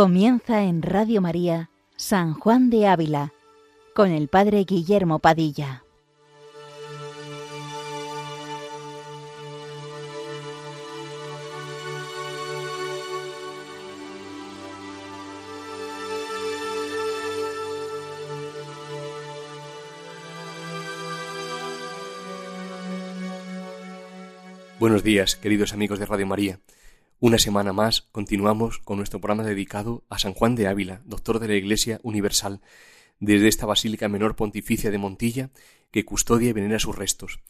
Comienza en Radio María San Juan de Ávila con el Padre Guillermo Padilla. Buenos días, queridos amigos de Radio María. Una semana más continuamos con nuestro programa dedicado a San Juan de Ávila, doctor de la Iglesia Universal, desde esta Basílica Menor Pontificia de Montilla, que custodia y venera sus restos.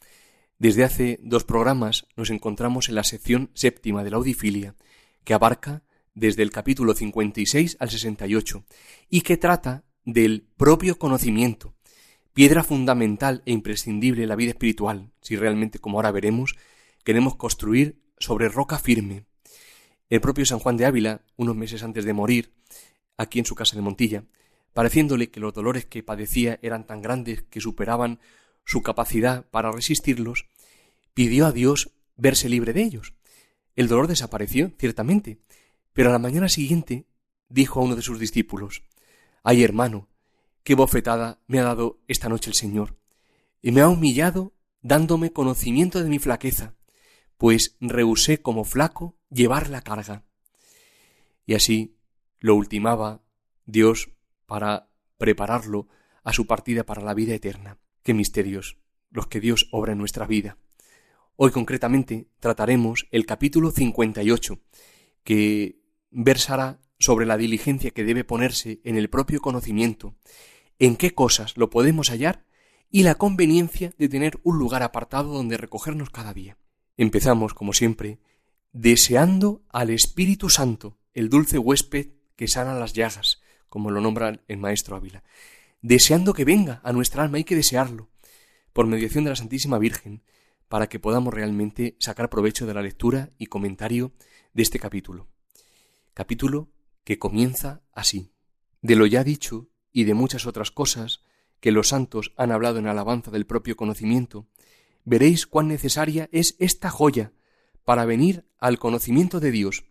Desde hace dos programas nos encontramos en la sección séptima de la Audifilia, que abarca desde el capítulo 56 al 68, y que trata del propio conocimiento, piedra fundamental e imprescindible en la vida espiritual, si realmente, como ahora veremos, queremos construir sobre roca firme. El propio San Juan de Ávila, unos meses antes de morir, aquí en su casa de Montilla, pareciéndole que los dolores que padecía eran tan grandes que superaban su capacidad para resistirlos, pidió a Dios verse libre de ellos. El dolor desapareció, ciertamente, pero a la mañana siguiente dijo a uno de sus discípulos Ay, hermano, qué bofetada me ha dado esta noche el Señor, y me ha humillado dándome conocimiento de mi flaqueza pues rehusé como flaco llevar la carga. Y así lo ultimaba Dios para prepararlo a su partida para la vida eterna. Qué misterios los que Dios obra en nuestra vida. Hoy concretamente trataremos el capítulo 58, que versará sobre la diligencia que debe ponerse en el propio conocimiento, en qué cosas lo podemos hallar y la conveniencia de tener un lugar apartado donde recogernos cada día. Empezamos, como siempre, deseando al Espíritu Santo, el dulce huésped que sana las llagas, como lo nombra el maestro Ávila. Deseando que venga a nuestra alma, hay que desearlo, por mediación de la Santísima Virgen, para que podamos realmente sacar provecho de la lectura y comentario de este capítulo. Capítulo que comienza así. De lo ya dicho y de muchas otras cosas que los santos han hablado en alabanza del propio conocimiento, veréis cuán necesaria es esta joya para venir al conocimiento de Dios.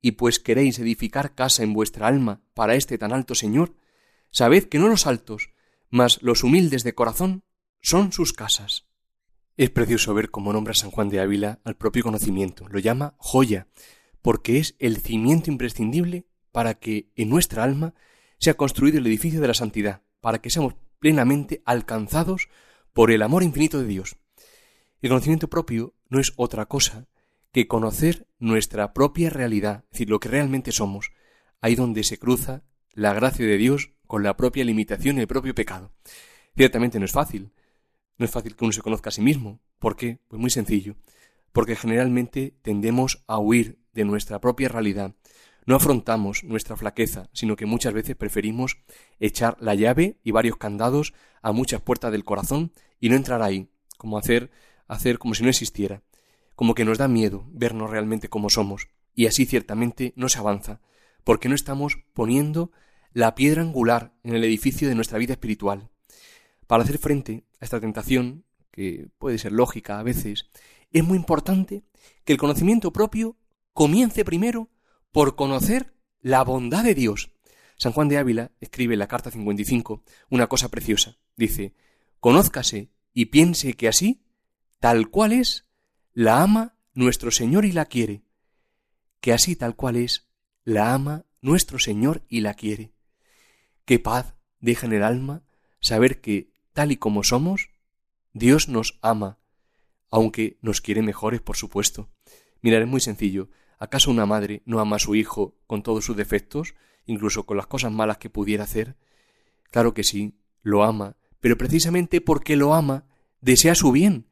Y pues queréis edificar casa en vuestra alma para este tan alto Señor, sabed que no los altos, mas los humildes de corazón son sus casas. Es precioso ver cómo nombra San Juan de Ávila al propio conocimiento, lo llama joya, porque es el cimiento imprescindible para que en nuestra alma sea construido el edificio de la santidad, para que seamos plenamente alcanzados por el amor infinito de Dios. El conocimiento propio no es otra cosa que conocer nuestra propia realidad, es decir, lo que realmente somos, ahí donde se cruza la gracia de Dios con la propia limitación y el propio pecado. Ciertamente no es fácil. No es fácil que uno se conozca a sí mismo. ¿Por qué? Pues muy sencillo. Porque generalmente tendemos a huir de nuestra propia realidad. No afrontamos nuestra flaqueza, sino que muchas veces preferimos echar la llave y varios candados a muchas puertas del corazón y no entrar ahí, como hacer hacer como si no existiera, como que nos da miedo vernos realmente como somos, y así ciertamente no se avanza, porque no estamos poniendo la piedra angular en el edificio de nuestra vida espiritual. Para hacer frente a esta tentación, que puede ser lógica a veces, es muy importante que el conocimiento propio comience primero por conocer la bondad de Dios. San Juan de Ávila escribe en la carta 55 una cosa preciosa. Dice, Conózcase y piense que así tal cual es, la ama nuestro Señor y la quiere, que así tal cual es, la ama nuestro Señor y la quiere. Qué paz deja en el alma saber que, tal y como somos, Dios nos ama, aunque nos quiere mejores, por supuesto. Mirar, es muy sencillo. ¿Acaso una madre no ama a su hijo con todos sus defectos, incluso con las cosas malas que pudiera hacer? Claro que sí, lo ama, pero precisamente porque lo ama, desea su bien,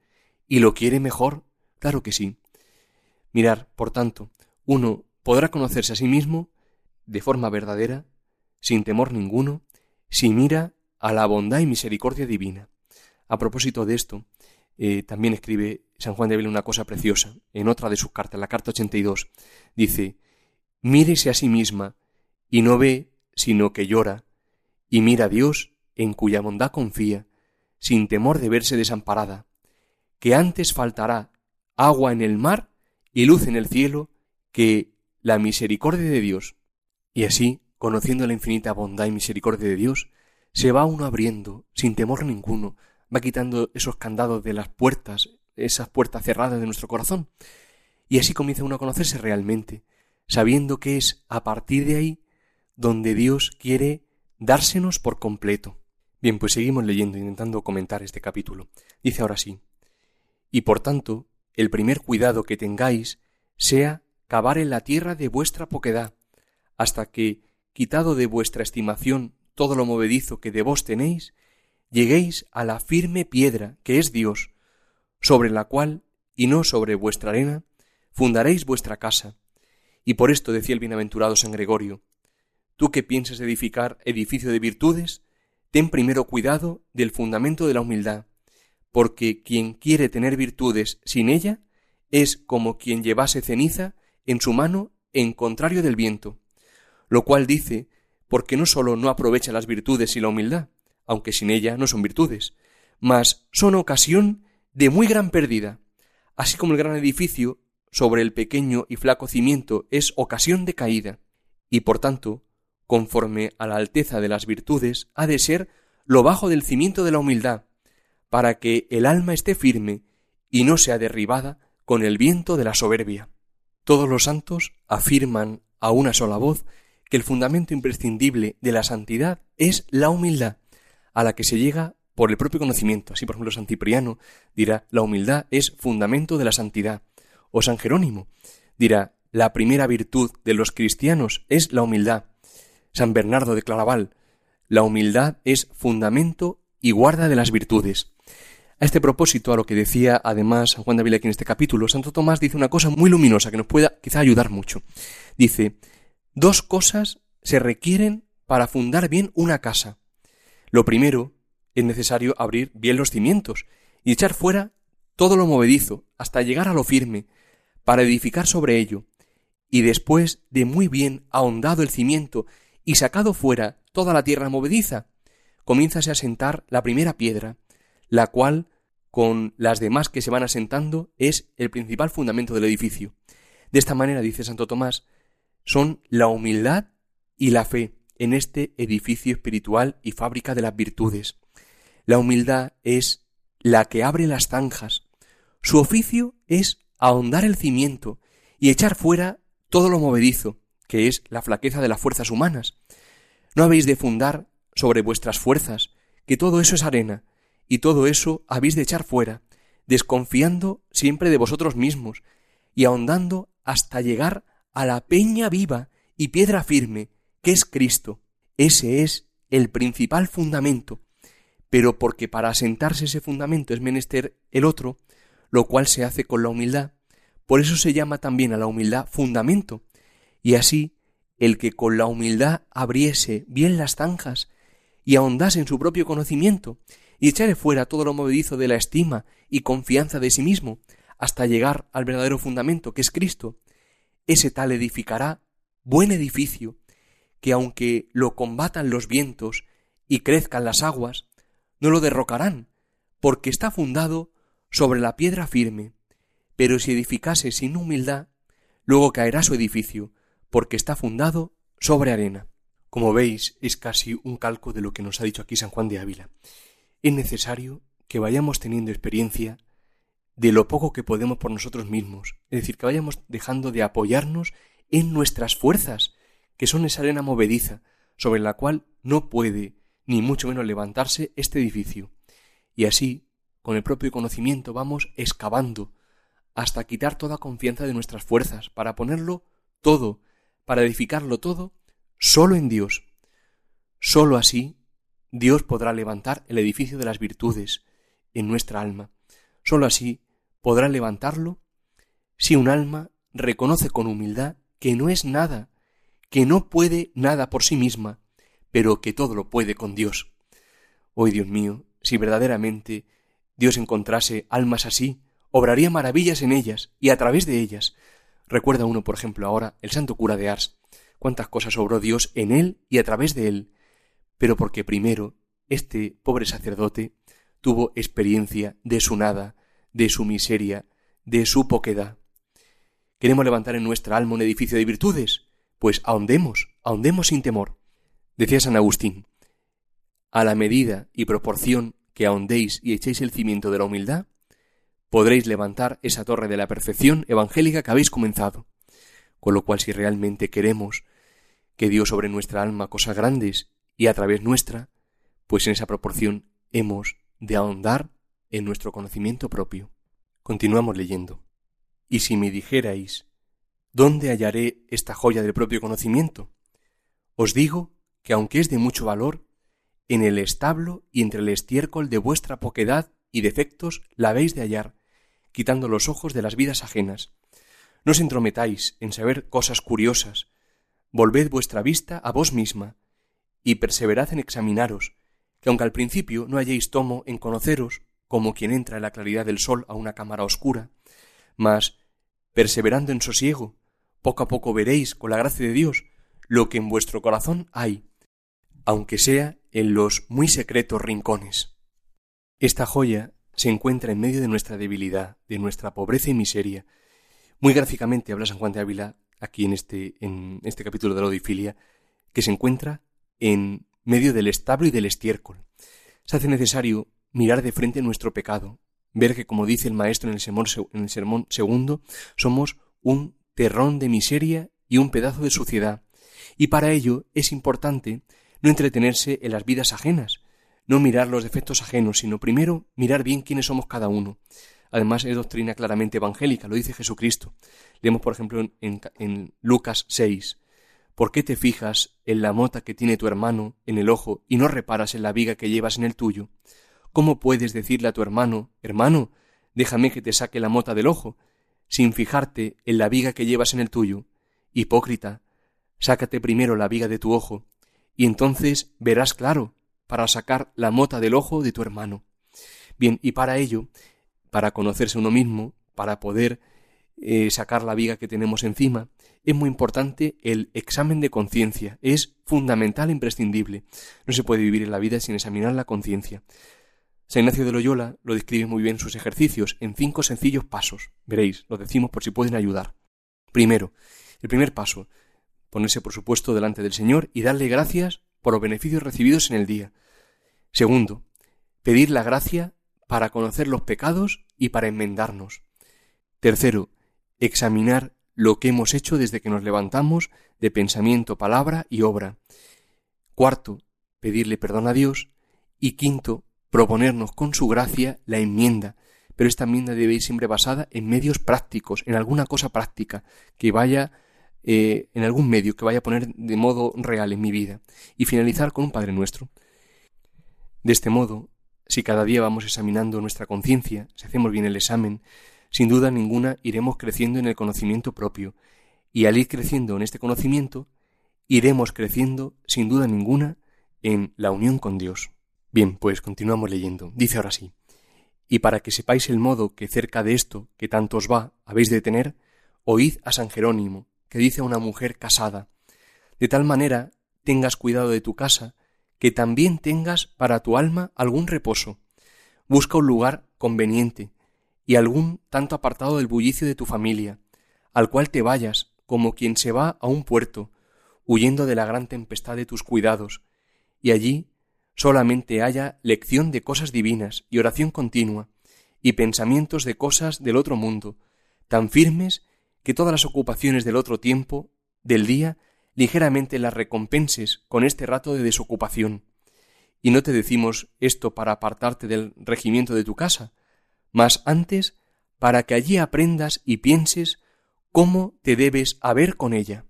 ¿Y lo quiere mejor? Claro que sí. Mirar, por tanto, uno podrá conocerse a sí mismo de forma verdadera, sin temor ninguno, si mira a la bondad y misericordia divina. A propósito de esto, eh, también escribe San Juan de Ávila una cosa preciosa, en otra de sus cartas, la carta 82. Dice, mírese a sí misma, y no ve, sino que llora, y mira a Dios, en cuya bondad confía, sin temor de verse desamparada, que antes faltará agua en el mar y luz en el cielo que la misericordia de Dios Y así, conociendo la infinita bondad y misericordia de Dios, se va uno abriendo, sin temor ninguno, va quitando esos candados de las puertas, esas puertas cerradas de nuestro corazón. Y así comienza uno a conocerse realmente, sabiendo que es a partir de ahí donde Dios quiere dársenos por completo. Bien, pues seguimos leyendo, intentando comentar este capítulo. Dice ahora sí. Y por tanto, el primer cuidado que tengáis sea cavar en la tierra de vuestra poquedad, hasta que, quitado de vuestra estimación todo lo movedizo que de vos tenéis, lleguéis a la firme piedra que es Dios, sobre la cual, y no sobre vuestra arena, fundaréis vuestra casa. Y por esto decía el bienaventurado San Gregorio, tú que piensas edificar edificio de virtudes, ten primero cuidado del fundamento de la humildad, porque quien quiere tener virtudes sin ella es como quien llevase ceniza en su mano en contrario del viento, lo cual dice porque no sólo no aprovecha las virtudes y la humildad, aunque sin ella no son virtudes, mas son ocasión de muy gran pérdida, así como el gran edificio sobre el pequeño y flaco cimiento es ocasión de caída, y por tanto, conforme a la alteza de las virtudes, ha de ser lo bajo del cimiento de la humildad, para que el alma esté firme y no sea derribada con el viento de la soberbia. Todos los santos afirman a una sola voz que el fundamento imprescindible de la santidad es la humildad, a la que se llega por el propio conocimiento. Así, por ejemplo, San Cipriano dirá, la humildad es fundamento de la santidad. O San Jerónimo dirá, la primera virtud de los cristianos es la humildad. San Bernardo de Claraval, la humildad es fundamento y guarda de las virtudes. A este propósito, a lo que decía además Juan de aquí en este capítulo, Santo Tomás dice una cosa muy luminosa que nos pueda quizá ayudar mucho. Dice, dos cosas se requieren para fundar bien una casa. Lo primero, es necesario abrir bien los cimientos y echar fuera todo lo movedizo hasta llegar a lo firme, para edificar sobre ello, y después de muy bien ahondado el cimiento y sacado fuera toda la tierra movediza, comienzase a sentar la primera piedra, la cual, con las demás que se van asentando, es el principal fundamento del edificio. De esta manera, dice Santo Tomás, son la humildad y la fe en este edificio espiritual y fábrica de las virtudes. La humildad es la que abre las zanjas. Su oficio es ahondar el cimiento y echar fuera todo lo movedizo, que es la flaqueza de las fuerzas humanas. No habéis de fundar sobre vuestras fuerzas, que todo eso es arena, y todo eso habéis de echar fuera, desconfiando siempre de vosotros mismos, y ahondando hasta llegar a la peña viva y piedra firme, que es Cristo. Ese es el principal fundamento, pero porque para asentarse ese fundamento es menester el otro, lo cual se hace con la humildad, por eso se llama también a la humildad fundamento, y así el que con la humildad abriese bien las zanjas y ahondase en su propio conocimiento y echare fuera todo lo movedizo de la estima y confianza de sí mismo, hasta llegar al verdadero fundamento, que es Cristo, ese tal edificará buen edificio, que aunque lo combatan los vientos y crezcan las aguas, no lo derrocarán, porque está fundado sobre la piedra firme. Pero si edificase sin humildad, luego caerá su edificio, porque está fundado sobre arena. Como veis, es casi un calco de lo que nos ha dicho aquí San Juan de Ávila es necesario que vayamos teniendo experiencia de lo poco que podemos por nosotros mismos, es decir, que vayamos dejando de apoyarnos en nuestras fuerzas, que son esa arena movediza, sobre la cual no puede ni mucho menos levantarse este edificio. Y así, con el propio conocimiento, vamos excavando hasta quitar toda confianza de nuestras fuerzas, para ponerlo todo, para edificarlo todo, solo en Dios. Solo así Dios podrá levantar el edificio de las virtudes en nuestra alma. Sólo así podrá levantarlo si un alma reconoce con humildad que no es nada, que no puede nada por sí misma, pero que todo lo puede con Dios. Hoy, Dios mío, si verdaderamente Dios encontrase almas así, obraría maravillas en ellas y a través de ellas. Recuerda uno, por ejemplo, ahora el santo cura de Ars, cuántas cosas obró Dios en él y a través de él, pero porque primero este pobre sacerdote tuvo experiencia de su nada, de su miseria, de su poquedad. ¿Queremos levantar en nuestra alma un edificio de virtudes? Pues ahondemos, ahondemos sin temor. Decía San Agustín, a la medida y proporción que ahondéis y echéis el cimiento de la humildad, podréis levantar esa torre de la perfección evangélica que habéis comenzado. Con lo cual, si realmente queremos que Dios sobre nuestra alma cosas grandes y a través nuestra, pues en esa proporción hemos de ahondar en nuestro conocimiento propio. Continuamos leyendo. Y si me dijerais, ¿dónde hallaré esta joya del propio conocimiento? Os digo que aunque es de mucho valor, en el establo y entre el estiércol de vuestra poquedad y defectos la habéis de hallar, quitando los ojos de las vidas ajenas. No os entrometáis en saber cosas curiosas, volved vuestra vista a vos misma, y perseverad en examinaros, que aunque al principio no halléis tomo en conoceros, como quien entra en la claridad del sol a una cámara oscura, mas, perseverando en sosiego, poco a poco veréis, con la gracia de Dios, lo que en vuestro corazón hay, aunque sea en los muy secretos rincones. Esta joya se encuentra en medio de nuestra debilidad, de nuestra pobreza y miseria. Muy gráficamente habla San Juan de Ávila aquí en este, en este capítulo de la Odifilia, que se encuentra en medio del establo y del estiércol. Se hace necesario mirar de frente nuestro pecado, ver que, como dice el Maestro en el, sermón, en segundo, somos un terrón de miseria y un pedazo de suciedad. Y para ello es importante no entretenerse en las vidas ajenas, no mirar los defectos ajenos, sino primero mirar bien quiénes somos cada uno. Además es doctrina claramente evangélica, lo dice Jesucristo. Leemos, por ejemplo, en, en Lucas 6. ¿Por qué te fijas en la mota que tiene tu hermano en el ojo y no reparas en la viga que llevas en el tuyo? ¿Cómo puedes decirle a tu hermano, hermano, déjame que te saque la mota del ojo, sin fijarte en la viga que llevas en el tuyo? Hipócrita, sácate primero la viga de tu ojo, y entonces verás claro para sacar la mota del ojo de tu hermano. Bien, y para ello, para conocerse uno mismo, para poder eh, sacar la viga que tenemos encima, es muy importante el examen de conciencia. Es fundamental e imprescindible. No se puede vivir en la vida sin examinar la conciencia. San Ignacio de Loyola lo describe muy bien en sus ejercicios en cinco sencillos pasos. Veréis, lo decimos por si pueden ayudar. Primero, el primer paso, ponerse por supuesto delante del Señor y darle gracias por los beneficios recibidos en el día. Segundo, pedir la gracia para conocer los pecados y para enmendarnos. Tercero, examinar lo que hemos hecho desde que nos levantamos de pensamiento, palabra y obra. Cuarto, pedirle perdón a Dios. Y quinto, proponernos con su gracia la enmienda, pero esta enmienda debe ir siempre basada en medios prácticos, en alguna cosa práctica que vaya eh, en algún medio que vaya a poner de modo real en mi vida y finalizar con un Padre nuestro. De este modo, si cada día vamos examinando nuestra conciencia, si hacemos bien el examen, sin duda ninguna iremos creciendo en el conocimiento propio, y al ir creciendo en este conocimiento, iremos creciendo, sin duda ninguna, en la unión con Dios. Bien, pues continuamos leyendo. Dice ahora sí. Y para que sepáis el modo que cerca de esto, que tanto os va, habéis de tener, oíd a San Jerónimo, que dice a una mujer casada, de tal manera tengas cuidado de tu casa, que también tengas para tu alma algún reposo. Busca un lugar conveniente y algún tanto apartado del bullicio de tu familia, al cual te vayas como quien se va a un puerto, huyendo de la gran tempestad de tus cuidados, y allí solamente haya lección de cosas divinas y oración continua, y pensamientos de cosas del otro mundo, tan firmes que todas las ocupaciones del otro tiempo, del día, ligeramente las recompenses con este rato de desocupación. Y no te decimos esto para apartarte del regimiento de tu casa, mas antes para que allí aprendas y pienses cómo te debes haber con ella.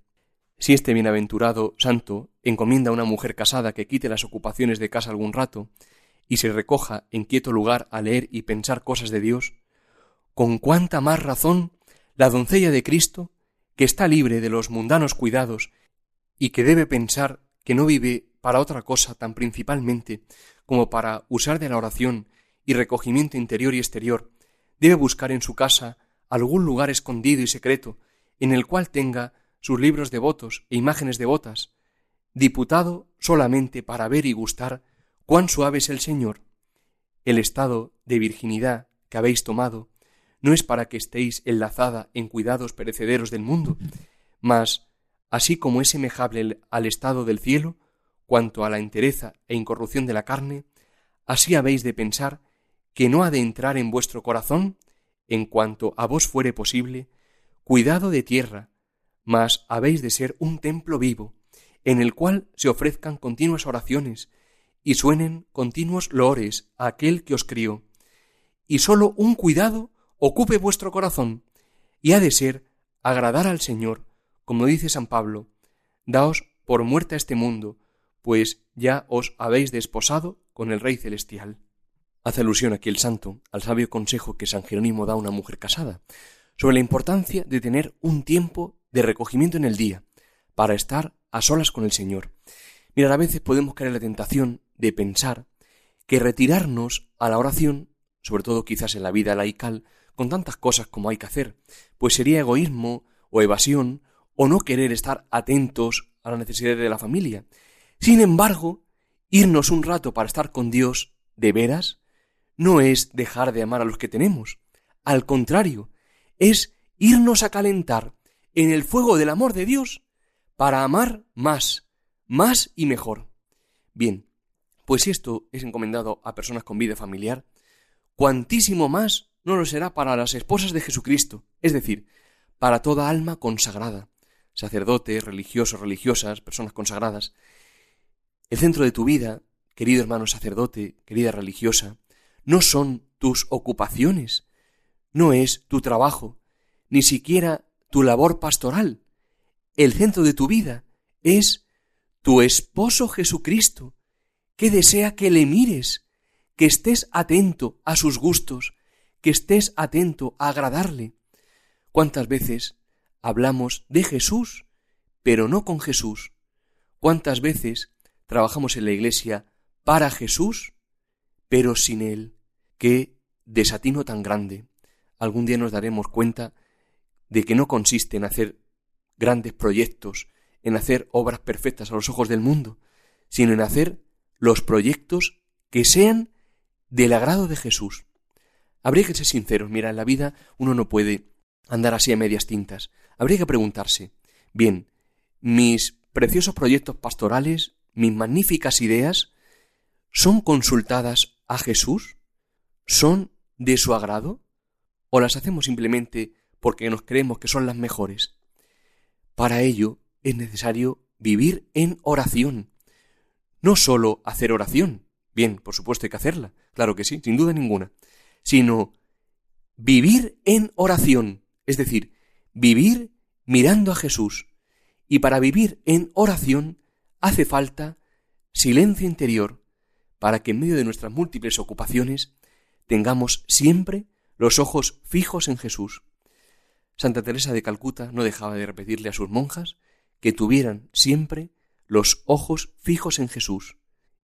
Si este bienaventurado santo encomienda a una mujer casada que quite las ocupaciones de casa algún rato y se recoja en quieto lugar a leer y pensar cosas de Dios, con cuánta más razón la doncella de Cristo, que está libre de los mundanos cuidados y que debe pensar que no vive para otra cosa tan principalmente como para usar de la oración y recogimiento interior y exterior, debe buscar en su casa algún lugar escondido y secreto en el cual tenga sus libros devotos e imágenes devotas, diputado solamente para ver y gustar cuán suave es el Señor. El estado de virginidad que habéis tomado no es para que estéis enlazada en cuidados perecederos del mundo, mas así como es semejable al estado del cielo, cuanto a la entereza e incorrupción de la carne, así habéis de pensar que no ha de entrar en vuestro corazón, en cuanto a vos fuere posible, cuidado de tierra, mas habéis de ser un templo vivo, en el cual se ofrezcan continuas oraciones y suenen continuos loores a aquel que os crió, y sólo un cuidado ocupe vuestro corazón, y ha de ser agradar al Señor, como dice San Pablo, daos por muerta este mundo, pues ya os habéis desposado con el Rey Celestial. Hace alusión aquí el santo al sabio consejo que San Jerónimo da a una mujer casada, sobre la importancia de tener un tiempo de recogimiento en el día, para estar a solas con el Señor. Mira, a veces podemos caer en la tentación de pensar que retirarnos a la oración, sobre todo quizás en la vida laical, con tantas cosas como hay que hacer, pues sería egoísmo o evasión o no querer estar atentos a las necesidades de la familia. Sin embargo, irnos un rato para estar con Dios de veras no es dejar de amar a los que tenemos. Al contrario, es irnos a calentar en el fuego del amor de Dios para amar más, más y mejor. Bien, pues si esto es encomendado a personas con vida familiar, cuantísimo más no lo será para las esposas de Jesucristo, es decir, para toda alma consagrada, sacerdotes, religiosos, religiosas, personas consagradas. El centro de tu vida, querido hermano sacerdote, querida religiosa, no son tus ocupaciones, no es tu trabajo, ni siquiera tu labor pastoral. El centro de tu vida es tu esposo Jesucristo, que desea que le mires, que estés atento a sus gustos, que estés atento a agradarle. ¿Cuántas veces hablamos de Jesús, pero no con Jesús? ¿Cuántas veces trabajamos en la iglesia para Jesús, pero sin Él? Qué desatino tan grande. Algún día nos daremos cuenta de que no consiste en hacer grandes proyectos, en hacer obras perfectas a los ojos del mundo, sino en hacer los proyectos que sean del agrado de Jesús. Habría que ser sinceros, mira, en la vida uno no puede andar así a medias tintas. Habría que preguntarse, bien, mis preciosos proyectos pastorales, mis magníficas ideas, ¿son consultadas a Jesús? ¿Son de su agrado? ¿O las hacemos simplemente porque nos creemos que son las mejores? Para ello es necesario vivir en oración. No sólo hacer oración. Bien, por supuesto hay que hacerla, claro que sí, sin duda ninguna sino vivir en oración, es decir, vivir mirando a Jesús. Y para vivir en oración hace falta silencio interior, para que en medio de nuestras múltiples ocupaciones tengamos siempre los ojos fijos en Jesús. Santa Teresa de Calcuta no dejaba de repetirle a sus monjas que tuvieran siempre los ojos fijos en Jesús.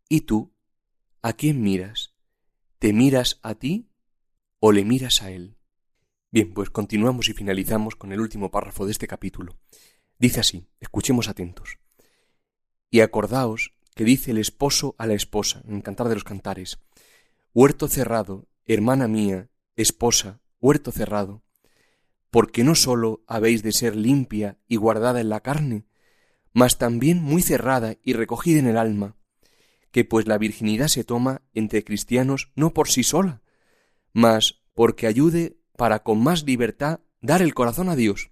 ¿Y tú? ¿A quién miras? ¿Te miras a ti o le miras a Él. Bien, pues continuamos y finalizamos con el último párrafo de este capítulo. Dice así, escuchemos atentos. Y acordaos que dice el esposo a la esposa, en Cantar de los Cantares, Huerto cerrado, hermana mía, esposa, huerto cerrado, porque no sólo habéis de ser limpia y guardada en la carne, mas también muy cerrada y recogida en el alma, que pues la virginidad se toma entre cristianos no por sí sola, mas porque ayude para con más libertad dar el corazón a Dios.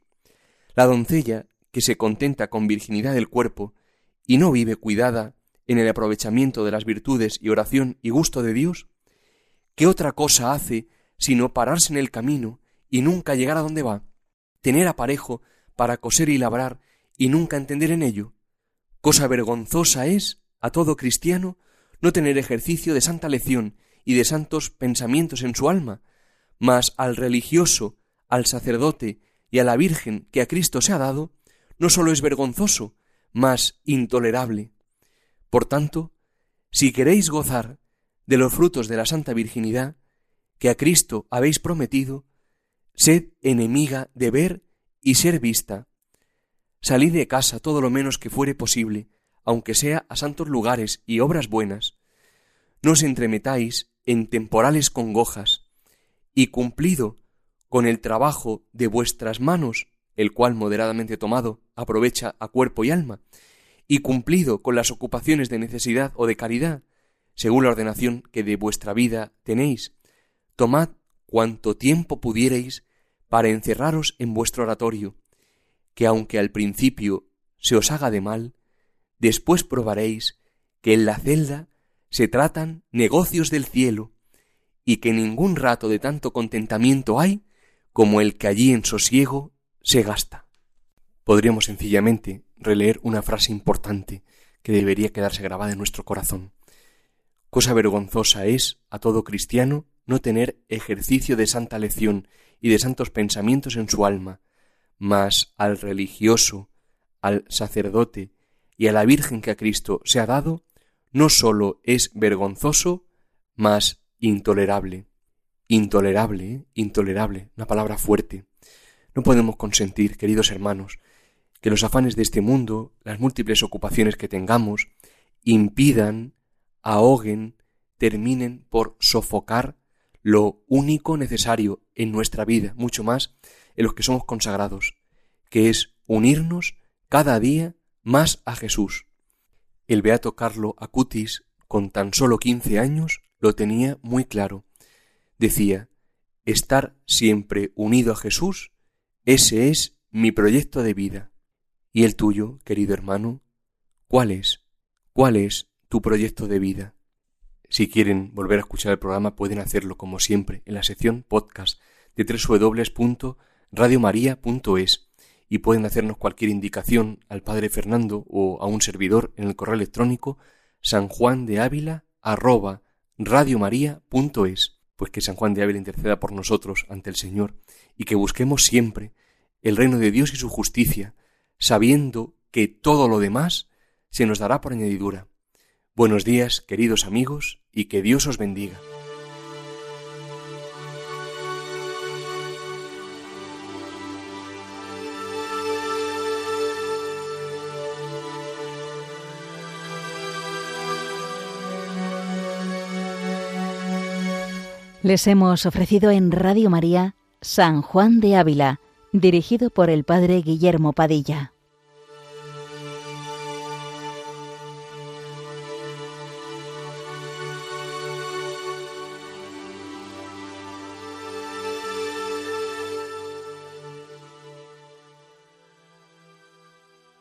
La doncella, que se contenta con virginidad del cuerpo y no vive cuidada en el aprovechamiento de las virtudes y oración y gusto de Dios, ¿qué otra cosa hace sino pararse en el camino y nunca llegar a donde va? Tener aparejo para coser y labrar y nunca entender en ello. Cosa vergonzosa es a todo cristiano no tener ejercicio de santa lección y de santos pensamientos en su alma, mas al religioso, al sacerdote y a la Virgen que a Cristo se ha dado, no sólo es vergonzoso, mas intolerable. Por tanto, si queréis gozar de los frutos de la Santa Virginidad, que a Cristo habéis prometido, sed enemiga de ver y ser vista. Salid de casa todo lo menos que fuere posible, aunque sea a santos lugares y obras buenas. No os entremetáis en temporales congojas, y cumplido con el trabajo de vuestras manos el cual moderadamente tomado aprovecha a cuerpo y alma, y cumplido con las ocupaciones de necesidad o de caridad, según la ordenación que de vuestra vida tenéis, tomad cuanto tiempo pudierais para encerraros en vuestro oratorio, que aunque al principio se os haga de mal, después probaréis que en la celda se tratan negocios del cielo, y que ningún rato de tanto contentamiento hay como el que allí en sosiego se gasta. Podríamos sencillamente releer una frase importante que debería quedarse grabada en nuestro corazón. Cosa vergonzosa es a todo cristiano no tener ejercicio de santa lección y de santos pensamientos en su alma, mas al religioso, al sacerdote y a la Virgen que a Cristo se ha dado, no sólo es vergonzoso, mas intolerable. Intolerable, ¿eh? intolerable, una palabra fuerte. No podemos consentir, queridos hermanos, que los afanes de este mundo, las múltiples ocupaciones que tengamos, impidan, ahoguen, terminen por sofocar lo único necesario en nuestra vida, mucho más en los que somos consagrados, que es unirnos cada día más a Jesús. El beato Carlo Acutis, con tan solo quince años, lo tenía muy claro. Decía, estar siempre unido a Jesús, ese es mi proyecto de vida. ¿Y el tuyo, querido hermano? ¿Cuál es? ¿Cuál es tu proyecto de vida? Si quieren volver a escuchar el programa pueden hacerlo como siempre en la sección podcast de www.radiomaria.es y pueden hacernos cualquier indicación al Padre Fernando o a un servidor en el correo electrónico sanjuandeávila@radiomaria.es, pues que San Juan de Ávila interceda por nosotros ante el Señor y que busquemos siempre el reino de Dios y su justicia, sabiendo que todo lo demás se nos dará por añadidura. Buenos días, queridos amigos, y que Dios os bendiga. Les hemos ofrecido en Radio María San Juan de Ávila, dirigido por el Padre Guillermo Padilla.